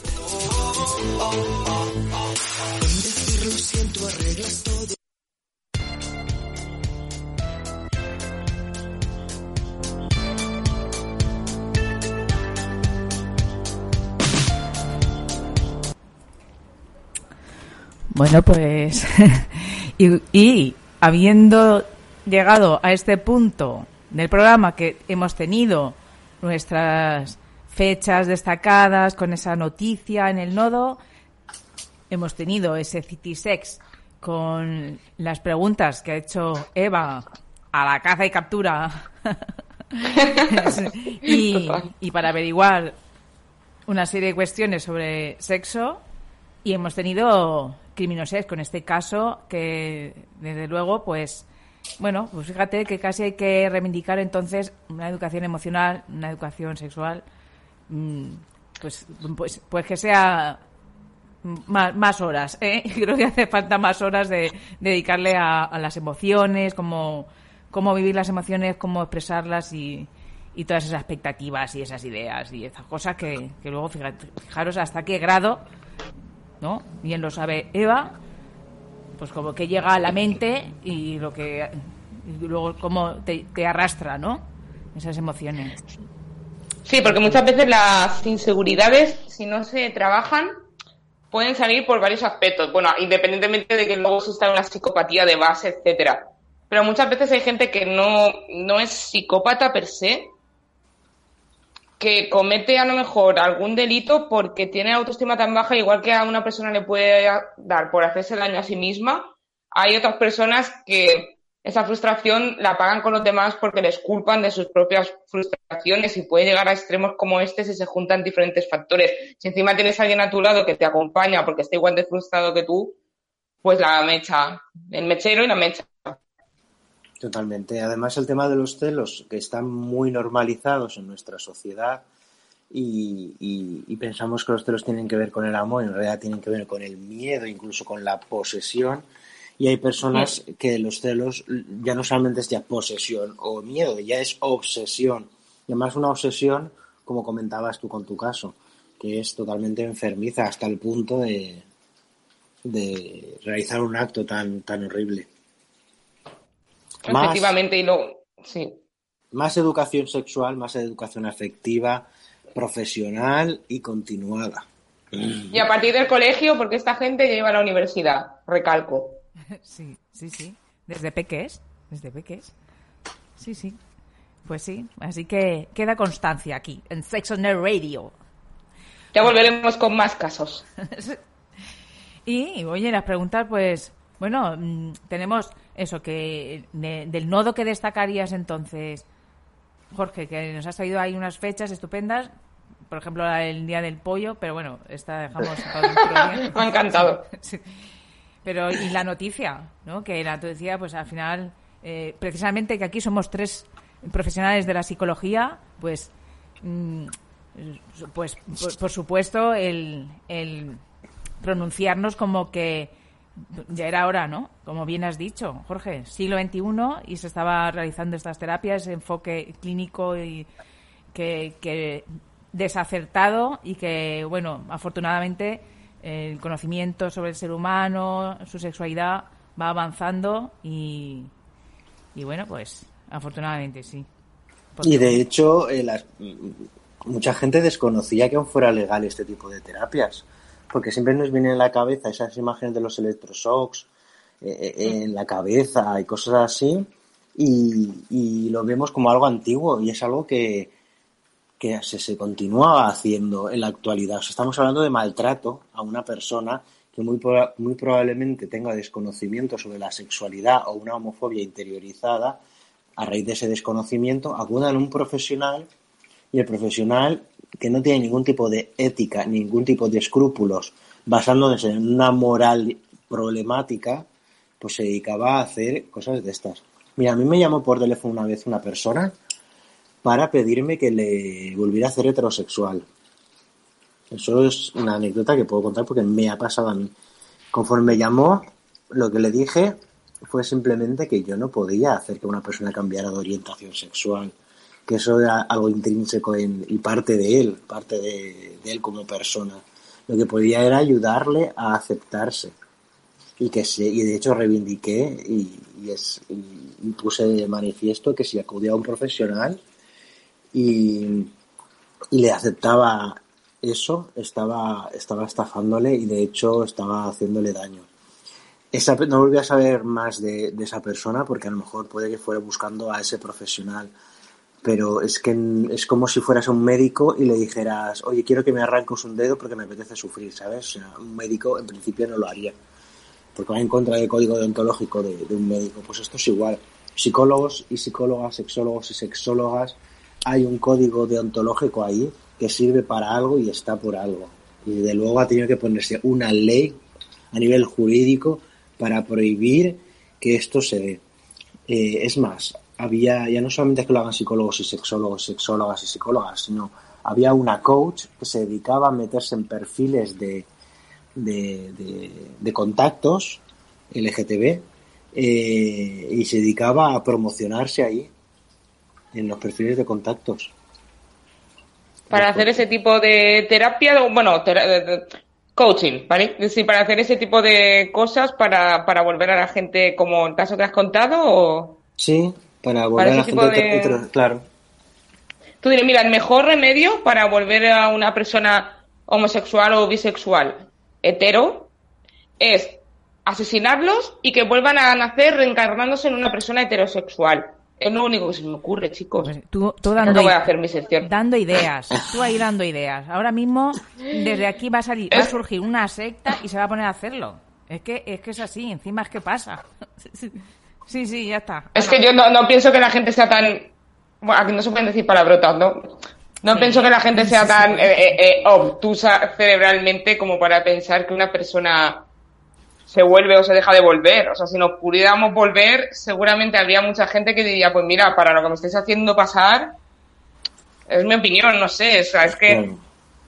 Bueno, pues. <laughs> y, y habiendo llegado a este punto del programa que hemos tenido nuestras fechas destacadas con esa noticia en el nodo, hemos tenido ese Citisex con las preguntas que ha hecho Eva a la caza y captura <laughs> y, y para averiguar una serie de cuestiones sobre sexo y hemos tenido Criminosex con este caso que desde luego pues bueno pues fíjate que casi hay que reivindicar entonces una educación emocional una educación sexual mm, pues pues, pues que sea más, más horas ¿eh? <laughs> creo que hace falta más horas de, dedicarle a, a las emociones cómo, cómo vivir las emociones cómo expresarlas y, y todas esas expectativas y esas ideas y esas cosas que, que luego fíjate, fijaros hasta qué grado ¿no? Bien lo sabe Eva, pues como que llega a la mente y lo que luego cómo te, te arrastra, ¿no? Esas emociones. Sí, porque muchas veces las inseguridades, si no se trabajan, pueden salir por varios aspectos. Bueno, independientemente de que luego exista una psicopatía de base, etcétera. Pero muchas veces hay gente que no, no es psicópata per se, que comete a lo mejor algún delito porque tiene autoestima tan baja, igual que a una persona le puede dar por hacerse daño a sí misma, hay otras personas que esa frustración la pagan con los demás porque les culpan de sus propias frustraciones y puede llegar a extremos como este si se juntan diferentes factores. Si encima tienes a alguien a tu lado que te acompaña porque está igual de frustrado que tú, pues la mecha, el mechero y la mecha. Totalmente. Además, el tema de los celos, que están muy normalizados en nuestra sociedad y, y- y pensamos que los celos tienen que ver con el amor, en realidad tienen que ver con el miedo, incluso con la posesión. Y hay personas que los celos ya no solamente es ya posesión o miedo, ya es obsesión. Y además una obsesión, como comentabas tú con tu caso, que es totalmente enfermiza hasta el punto de, de realizar un acto tan, tan horrible. Más- Efectivamente, y lo, sí. más educación sexual, más educación afectiva, profesional y continuada. Y a partir del colegio, porque esta gente lleva a la universidad, recalco. <laughs> Sí, sí, sí. Desde peques, desde peques. Sí, sí. Pues sí, así que queda constancia aquí, en Sex on the Radio. Ya volveremos con más casos. <laughs> Y, oye, las preguntas, pues, bueno, mm, tenemos eso, que de- del nodo que destacarías entonces, Jorge, que nos has traído ahí unas fechas estupendas, por ejemplo, del Día del Pollo, pero bueno, esta dejamos para otro día. <laughs> Me ha encantado. Sí. Pero, y la noticia, ¿no? Que la noticia, pues al final, eh, precisamente que aquí somos tres profesionales de la psicología, pues mm, pues por, por supuesto el, el pronunciarnos como que ya era hora, ¿no? Como bien has dicho, Jorge, siglo XXI y se estaba realizando estas terapias, ese enfoque clínico y que, desacertado y que, bueno, afortunadamente el conocimiento sobre el ser humano, su sexualidad va avanzando y, y bueno, pues afortunadamente sí. Y de hecho, eh, las- mucha gente desconocía que aún fuera legal este tipo de terapias, porque siempre nos vienen en la cabeza esas imágenes de los electroshocks eh, eh, en la cabeza y cosas así, y, y lo vemos como algo antiguo y es algo que, que se, se continúa haciendo en la actualidad. O sea, estamos hablando de maltrato a una persona que muy, muy probablemente tenga desconocimiento sobre la sexualidad o una homofobia interiorizada. A raíz de ese desconocimiento, acudan a un profesional y el profesional que no tiene ningún tipo de ética, ningún tipo de escrúpulos, basándose en una moral problemática, pues se dedicaba a hacer cosas de estas. Mira, a mí me llamó por teléfono una vez una persona para pedirme que le volviera a hacer heterosexual. Eso es una anécdota que puedo contar porque me ha pasado a mí. Conforme me llamó, lo que le dije fue simplemente que yo no podía hacer que una persona cambiara de orientación sexual, que eso era algo intrínseco y parte de él, parte de, él como persona. Lo que podía era ayudarle a aceptarse y que se, y de hecho reivindiqué y, puse de manifiesto que si acudía a un profesional y, le aceptaba eso, estaba, estaba estafándole y de hecho estaba haciéndole daño. No volví a saber más de esa persona porque a lo mejor puede que fuera buscando a ese profesional. Pero es que es como si fueras un médico y le dijeras, oye, quiero que me arranques un dedo porque me apetece sufrir, ¿sabes? O sea, un médico en principio no lo haría porque va en contra del código deontológico de, de un médico. Pues esto es igual. Psicólogos y psicólogas, sexólogos y sexólogas, hay un código deontológico ahí que sirve para algo y está por algo. Y de luego ha tenido que ponerse una ley a nivel jurídico para prohibir que esto se dé. Eh, es más, había, ya no solamente que lo hagan psicólogos y sexólogos, sexólogas y psicólogas, sino había una coach que se dedicaba a meterse en perfiles de, de, de, de contactos LGTB eh, y se dedicaba a promocionarse ahí en los perfiles de contactos. para hacer ese tipo de terapia, bueno, coaching, ¿vale? Es decir, para hacer ese tipo de cosas para, para volver a la gente como el caso que has contado o... Sí, para volver Para a la gente de- claro. Tú dirás, mira, el mejor remedio para volver a una persona homosexual o bisexual hetero es asesinarlos y que vuelvan a nacer reencarnándose en una persona heterosexual. Es lo único que se me ocurre, chicos. Tú, tú No dando, voy a hacer mi sección. dando ideas, tú ahí dando ideas. Ahora mismo, desde aquí va a salir, va a surgir una secta y se va a poner a hacerlo. Es que es que es así, encima es que pasa. <laughs> Sí, sí, ya está. Es que yo no, no pienso que la gente sea tan... Bueno, aquí no se pueden decir palabrotas, ¿no? No pienso que la gente sea tan eh, eh, eh, obtusa cerebralmente como para pensar que una persona se vuelve o se deja de volver. O sea, si nos pudiéramos volver, seguramente habría mucha gente que diría, pues mira, para lo que me estáis haciendo pasar, es mi opinión, no sé, o sea, es que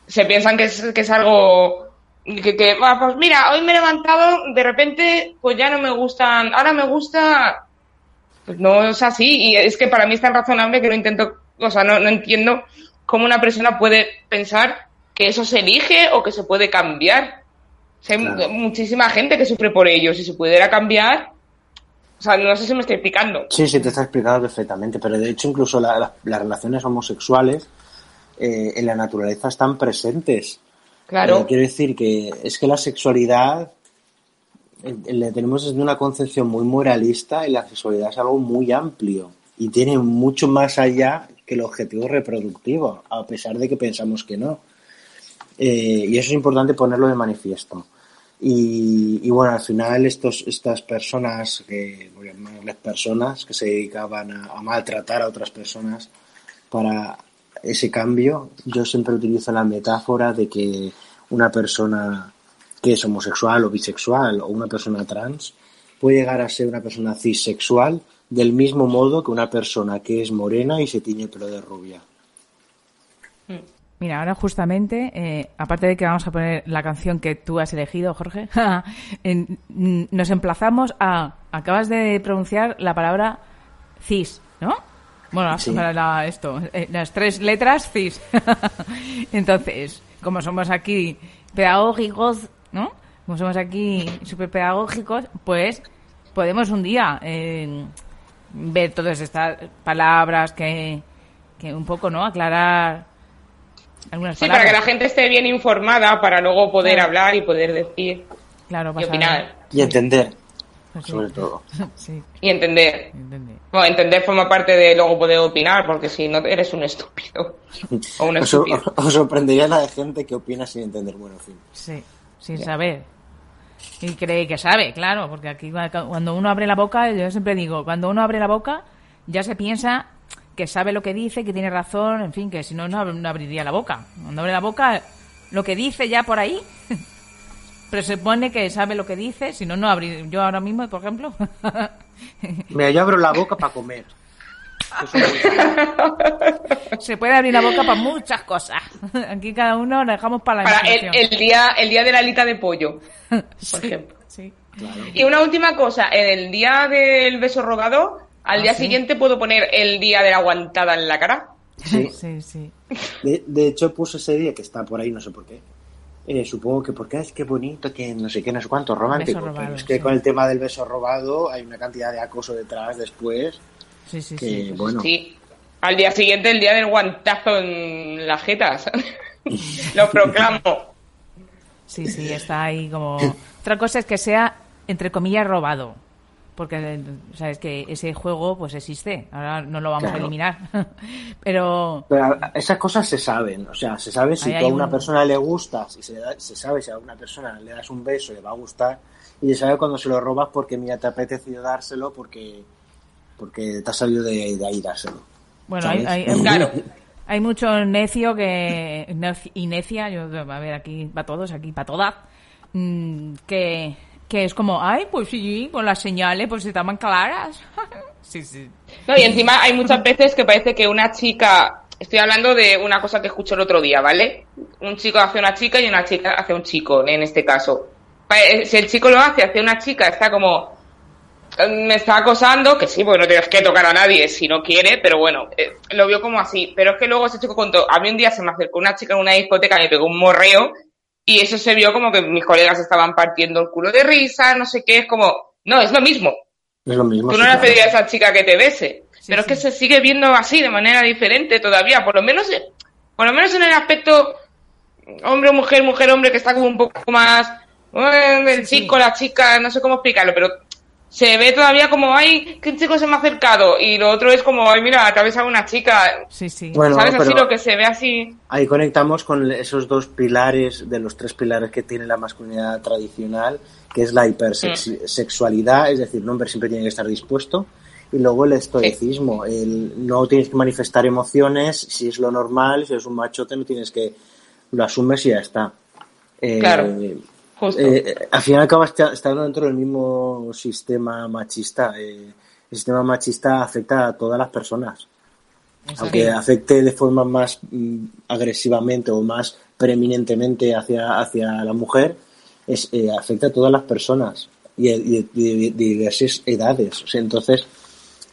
se piensan que es, que es algo que, que "Ah, pues mira, hoy me he levantado, de repente, pues ya no me gustan, ahora me gusta, pues no es así, y es que para mí es tan razonable que no intento, o sea, no, no entiendo cómo una persona puede pensar que eso se elige o que se puede cambiar. O sea, hay Claro. muchísima gente que sufre por ello, si se pudiera cambiar, o sea, no sé si me estoy explicando. Sí, sí, te está explicado perfectamente, pero de hecho incluso la- la- las relaciones homosexuales eh, en la naturaleza están presentes. Claro. Eh, quiero decir que es que la sexualidad le tenemos desde una concepción muy moralista y la sexualidad es algo muy amplio y tiene mucho más allá que el objetivo reproductivo, a pesar de que pensamos que no. Eh, y eso es importante ponerlo de manifiesto. Y, bueno, al final estos, estas personas, que llamarles personas, que se dedicaban a maltratar a otras personas para ese cambio, yo siempre utilizo la metáfora de que una persona que es homosexual o bisexual o una persona trans puede llegar a ser una persona cisexual del mismo modo que una persona que es morena y se tiñe el pelo de rubia. Mira, ahora justamente, eh, aparte de que vamos a poner la canción que tú has elegido, Jorge, <laughs> en- mm, nos emplazamos a... Acabas de pronunciar la palabra cis, ¿no? Bueno, Sí. para la- esto, eh, las tres letras cis. <laughs> Entonces, como somos aquí pedagógicos, ¿no? Como somos aquí súper pedagógicos, pues podemos un día eh, ver todas estas palabras que, que un poco, ¿no? Aclarar algunas Sí, para que la gente esté bien informada para luego poder Claro. hablar y poder decir Claro, y opinar Y entender, Sí. sobre todo. <laughs> Sí, y entender. entendí. Bueno, entender forma parte de luego poder opinar, porque si no eres un estúpido <laughs> o un Os, estúpido. <laughs> os sorprendería la de gente que opina sin entender. Bueno, en fin. Sí, sin saber. Y cree que sabe, claro, porque aquí cua- cuando uno abre la boca, yo siempre digo, cuando uno abre la boca, ya se piensa que sabe lo que dice, que tiene razón, en fin, que si no, no abriría la boca. Cuando abre la boca, lo que dice ya por ahí, presupone que sabe lo que dice, si no, no abriría. Yo ahora mismo, por ejemplo, <laughs> Mira, yo abro la boca para comer. Se puede abrir la boca para muchas cosas. <laughs> Aquí cada uno lo dejamos para la Para el, día el día de la alita de pollo, <laughs> por Sí, ejemplo. sí. Y una última cosa, en el día del beso rodado, al Ah, día sí. siguiente puedo poner el día de la aguantada en la cara. Sí. Sí, sí. De, de hecho, puse ese día que está por ahí, no sé por qué. Eh, supongo que porque es que bonito, que no sé qué, no sé cuánto, romántico. Beso robado, pero es que sí. con el tema del beso robado hay una cantidad de acoso detrás después Sí, sí, que, sí. bueno, Sí. Al día siguiente, el día del guantazo en las jetas. <laughs> Lo proclamo. Sí, sí, está ahí como... Otra cosa es que sea, entre comillas, robado. Porque, sabes que ese juego, pues existe. Ahora no lo vamos a eliminar. <laughs> Pero... Pero esas cosas se saben, o sea, se sabe si tú a una un- persona le gustas, y se, le da- se sabe si a una persona le das un beso le va a gustar, y se sabe cuando se lo robas porque mira, te ha apetecido dárselo porque, porque te ha salido de, de ahí dárselo. Bueno, hay, hay, <laughs> Claro. hay mucho necio que... Y necia, yo, a ver, aquí para todos, aquí para todas, mm, que, que es como, ay, pues sí, con las señales, pues estaban claras. <laughs> sí, sí. No, y encima hay muchas veces que parece que una chica. Estoy hablando de una cosa que escuché el otro día, ¿vale? Un chico hace una chica y una chica hace un chico, en este caso. Eh, Si el chico lo hace hacia una chica, está como. eh, Me está acosando, que sí, porque no tienes que tocar a nadie si no quiere, pero bueno, eh, lo vio como así. Pero es que luego ese chico contó, a mí un día se me acercó una chica en una discoteca, me pegó un morreo, y eso se vio como que mis colegas estaban partiendo el culo de risa, no sé qué, es como, no, es lo mismo. Es lo mismo. Tú sí, no le has claro. pedido a esa chica que te bese. Sí, pero sí. es que se sigue viendo así, de manera diferente todavía. Por lo menos, por lo menos en el aspecto hombre, mujer, mujer, hombre, que está como un poco más. el chico, la chica, no sé cómo explicarlo, pero se ve todavía como, ay, que un chico se me ha acercado. Y lo otro es como, ay, mira, atravesado una chica. Sí, sí. Bueno, ¿Sabes? Así pero- lo que se ve así. Ahí conectamos con esos dos pilares, de los tres pilares que tiene la masculinidad tradicional, que es la hipersexualidad, es decir, un hombre siempre tiene que estar dispuesto, y luego el estoicismo, el no tienes que manifestar emociones, si es lo normal, si eres un machote no tienes que, lo asumes y ya está. Eh, Claro. Eh, al final acabas esta- estando dentro del mismo sistema machista. eh, el sistema machista afecta a todas las personas aunque afecte de forma más mm, agresivamente o más preeminentemente hacia, hacia la mujer, es, eh, afecta a todas las personas y, de- y diversas edades. O sea, entonces,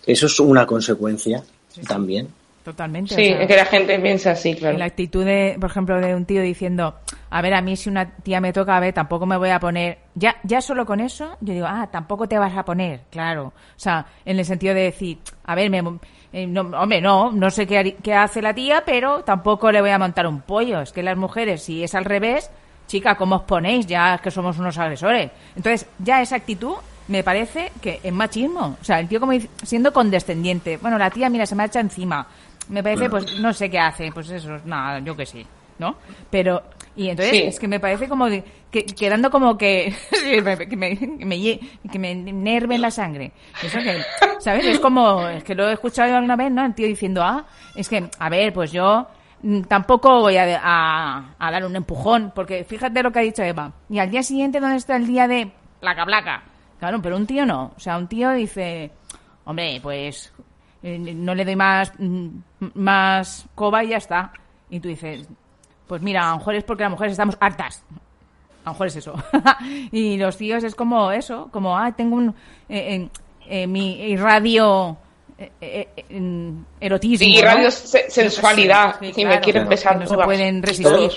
eso es una consecuencia también. Totalmente. sí, o sea, es que la gente piensa así, claro. la actitud de, por ejemplo, de un tío diciendo, a ver, a mí si una tía me toca, a ver, tampoco me voy a poner, ya, ya solo con eso, yo digo, ah, tampoco te vas a poner, claro. O sea, en el sentido de decir, a ver, me, eh, no, hombre, no, no sé qué, qué hace la tía, pero tampoco le voy a montar un pollo. Es que las mujeres, si es al revés, chica, ¿cómo os ponéis? Ya es que somos unos agresores. Entonces, ya esa actitud me parece que es machismo. O sea, el tío como siendo condescendiente. Bueno, la tía, mira, se me echa encima. Me parece, pues, no sé qué hace. Pues eso, nada, yo que sí. ¿No? Pero, y entonces, Sí. es que me parece como de- que, quedando como que, <laughs> que, me, que, me, que me enerve en la sangre. Eso que, ¿sabes? Es como, es que lo he escuchado alguna vez, ¿no? El tío diciendo, ah, es que, a ver, pues yo mm, tampoco voy a, a, a dar un empujón, porque fíjate lo que ha dicho Eva. Y al día siguiente, ¿dónde está el día de placa, placa? Claro, pero un tío no. O sea, un tío dice, hombre, pues eh, no le doy más, mm, más coba y ya está. Y tú dices, Pues mira, a lo mejor es porque las mujeres estamos hartas. A lo mejor es eso. <laughs> y los tíos es como eso, como, ah, tengo un... eh, eh, eh, mi radio eh, eh, erotismo. Sí, ¿no? radio se- sensualidad. Sí, Si me claro, quieren besar no se pueden resistir.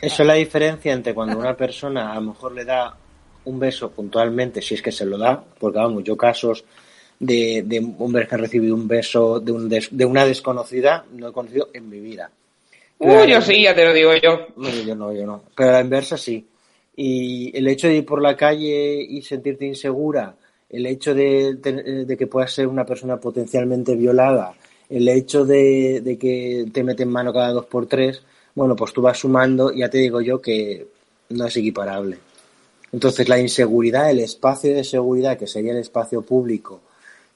Eso es la diferencia entre cuando una persona a lo mejor le da un beso puntualmente, si es que se lo da, porque vamos, yo casos de, de hombres que han recibido un beso de, un des- de una desconocida no he conocido en mi vida. Uh, yo sí, ya te lo digo yo. No, yo no, yo no. Pero a la inversa sí. Y el hecho de ir por la calle y sentirte insegura, el hecho de, de- de que puedas ser una persona potencialmente violada, el hecho de, de que te meten mano cada dos por tres, bueno, pues tú vas sumando, ya te digo yo que no es equiparable. Entonces la inseguridad, el espacio de seguridad, que sería el espacio público,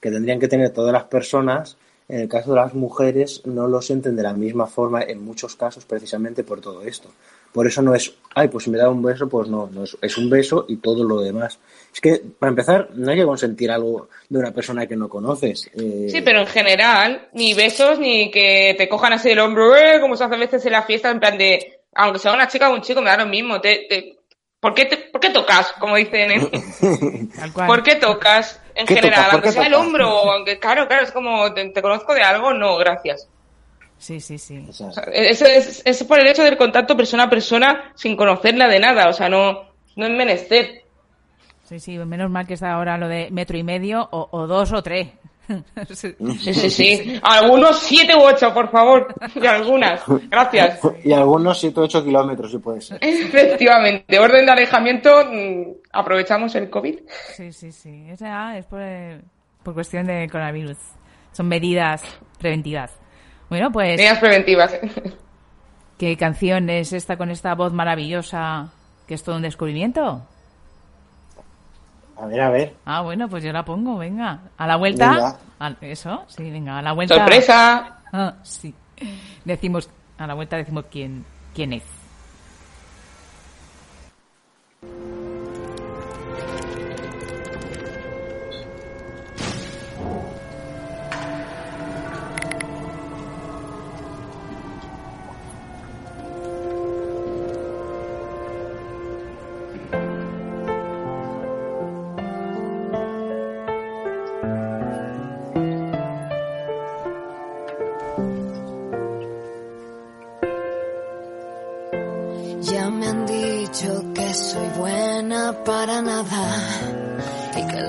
que tendrían que tener todas las personas, en el caso de las mujeres no lo sienten de la misma forma en muchos casos precisamente por todo esto. Por eso no es, ay, pues si me da un beso, pues no, no es, es un beso y todo lo demás. Es que, para empezar, no hay que consentir algo de una persona que no conoces. Eh, Sí, pero en general, ni besos, ni que te cojan así el hombro, eh, como se hace a veces en la fiesta, en plan de, aunque sea una chica o un chico, me da lo mismo. Te, te- ¿por, qué te- ¿Por qué tocas? Como dicen, ¿eh? <laughs> ¿Por qué tocas? En ¿Qué general, aunque sea el hombro, o aunque, claro, claro, es como, te, te conozco de algo, no, gracias. Sí, sí, sí. o sea, O sea, Eso es, es por el hecho del contacto persona a persona sin conocerla de nada, o sea, no, no es menester. Sí, sí, menos mal que está ahora lo de metro y medio o, o dos o tres. Sí. Sí, sí. Algunos siete u ocho, por favor. Y algunas. Gracias. y algunos 7 o 8 kilómetros, si puede ser. Efectivamente. Orden de alejamiento. mm, Aprovechamos el COVID. Sí, sí, sí. Esa es por, eh, por cuestión de coronavirus. Son medidas preventivas. Bueno, pues, Medidas preventivas. ¿qué canción es esta con esta voz maravillosa que es todo un descubrimiento? A ver, a ver. Ah, bueno, pues yo la pongo, venga. A la vuelta. Venga. a- eso, sí, venga, a la vuelta. Sorpresa. Ah, sí. Decimos, a la vuelta decimos quién, quién es.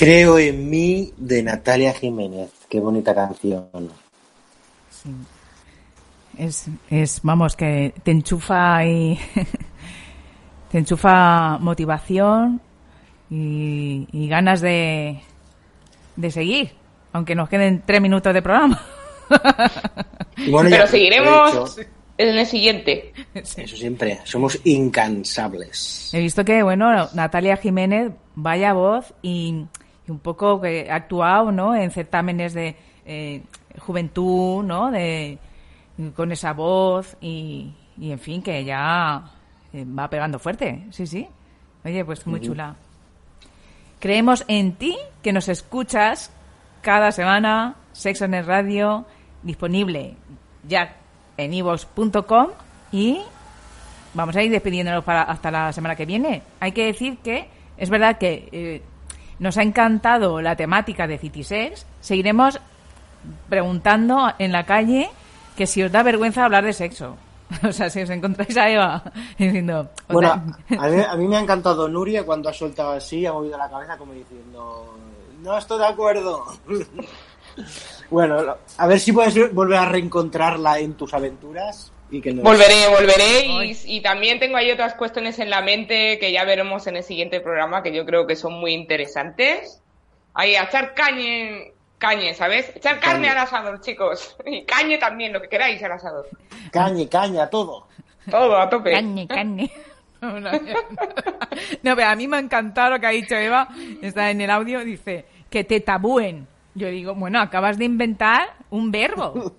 Creo en mí de Natalia Jiménez. Qué bonita canción. Sí. Es, es, vamos, que te enchufa y <laughs> te enchufa motivación y, y ganas de, de seguir, aunque nos queden tres minutos de programa. <laughs> Bueno, Pero seguiremos en el siguiente. <laughs> Eso siempre. Somos incansables. He visto que, bueno, Natalia Jiménez, vaya voz y, y un poco que ha actuado, ¿no? En certámenes de eh, juventud, ¿no? De, con esa voz y, y, en fin, que ya eh, va pegando fuerte. Sí, sí. Oye, pues muy chula. Creemos en ti, que nos escuchas cada semana, Sexo en el Radio, disponible ya en ivox.com y vamos a ir despidiéndonos para hasta la semana que viene. Hay que decir que es verdad que eh, nos ha encantado la temática de Citisex. Seguiremos preguntando en la calle que si os da vergüenza hablar de sexo. <laughs> O sea, si os encontráis a Eva diciendo... Bueno, a mí, a mí me ha encantado Nuria cuando ha soltado así, ha movido la cabeza como diciendo, no estoy de acuerdo. <laughs> bueno, a ver si puedes volver a reencontrarla en tus aventuras y que. Volveré, volveré y, y también tengo ahí otras cuestiones en la mente que ya veremos en el siguiente programa que yo creo que son muy interesantes. Ahí, a echar cañe, cañe, ¿sabes? Echar carne Cañe. al asador, chicos. Y cañe también, lo que queráis al asador. Caña, caña, todo. Todo, a tope. Cañe, cañe. <laughs> No, pero a mí me ha encantado lo que ha dicho Eva. Está en el audio, dice que te tabúen. Yo digo, bueno, acabas de inventar un verbo.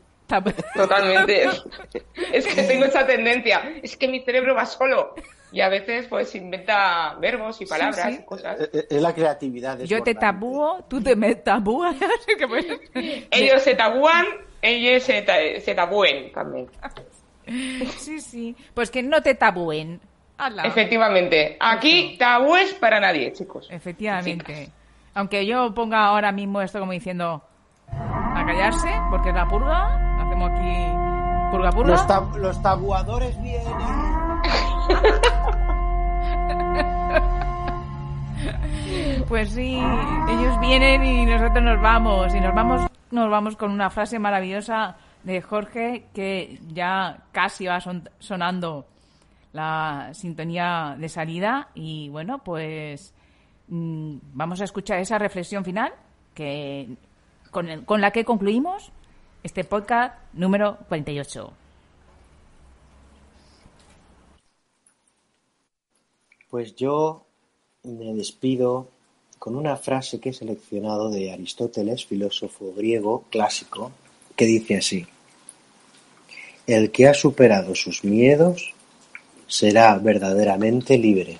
Totalmente. <laughs> Es que tengo esa tendencia. Es que mi cerebro va solo. Y a veces pues inventa verbos y palabras Sí, sí. y cosas. Es, Eh, es la creatividad. Yo te tabúo, tú te me tabúas. <laughs> pues- Ellos se tabúan, ellos se, ta- se tabúen también. Sí, sí. Pues que no te tabúen. Ala. Efectivamente. Aquí tabúes para nadie, chicos. Efectivamente. Aunque yo ponga ahora mismo esto como diciendo a callarse, porque es la purga. Aquí purga purga. Los, tab- los tabuadores vienen. <laughs> Pues sí, ellos vienen y nosotros nos vamos. Y nos vamos, nos vamos con una frase maravillosa de Jorge que ya casi va son- sonando la sintonía de salida. Y bueno, pues mm, vamos a escuchar esa reflexión final que con, el- con la que concluimos este podcast número 48. Pues yo me despido con una frase que he seleccionado de Aristóteles, filósofo griego clásico, que dice así, el que ha superado sus miedos será verdaderamente libre.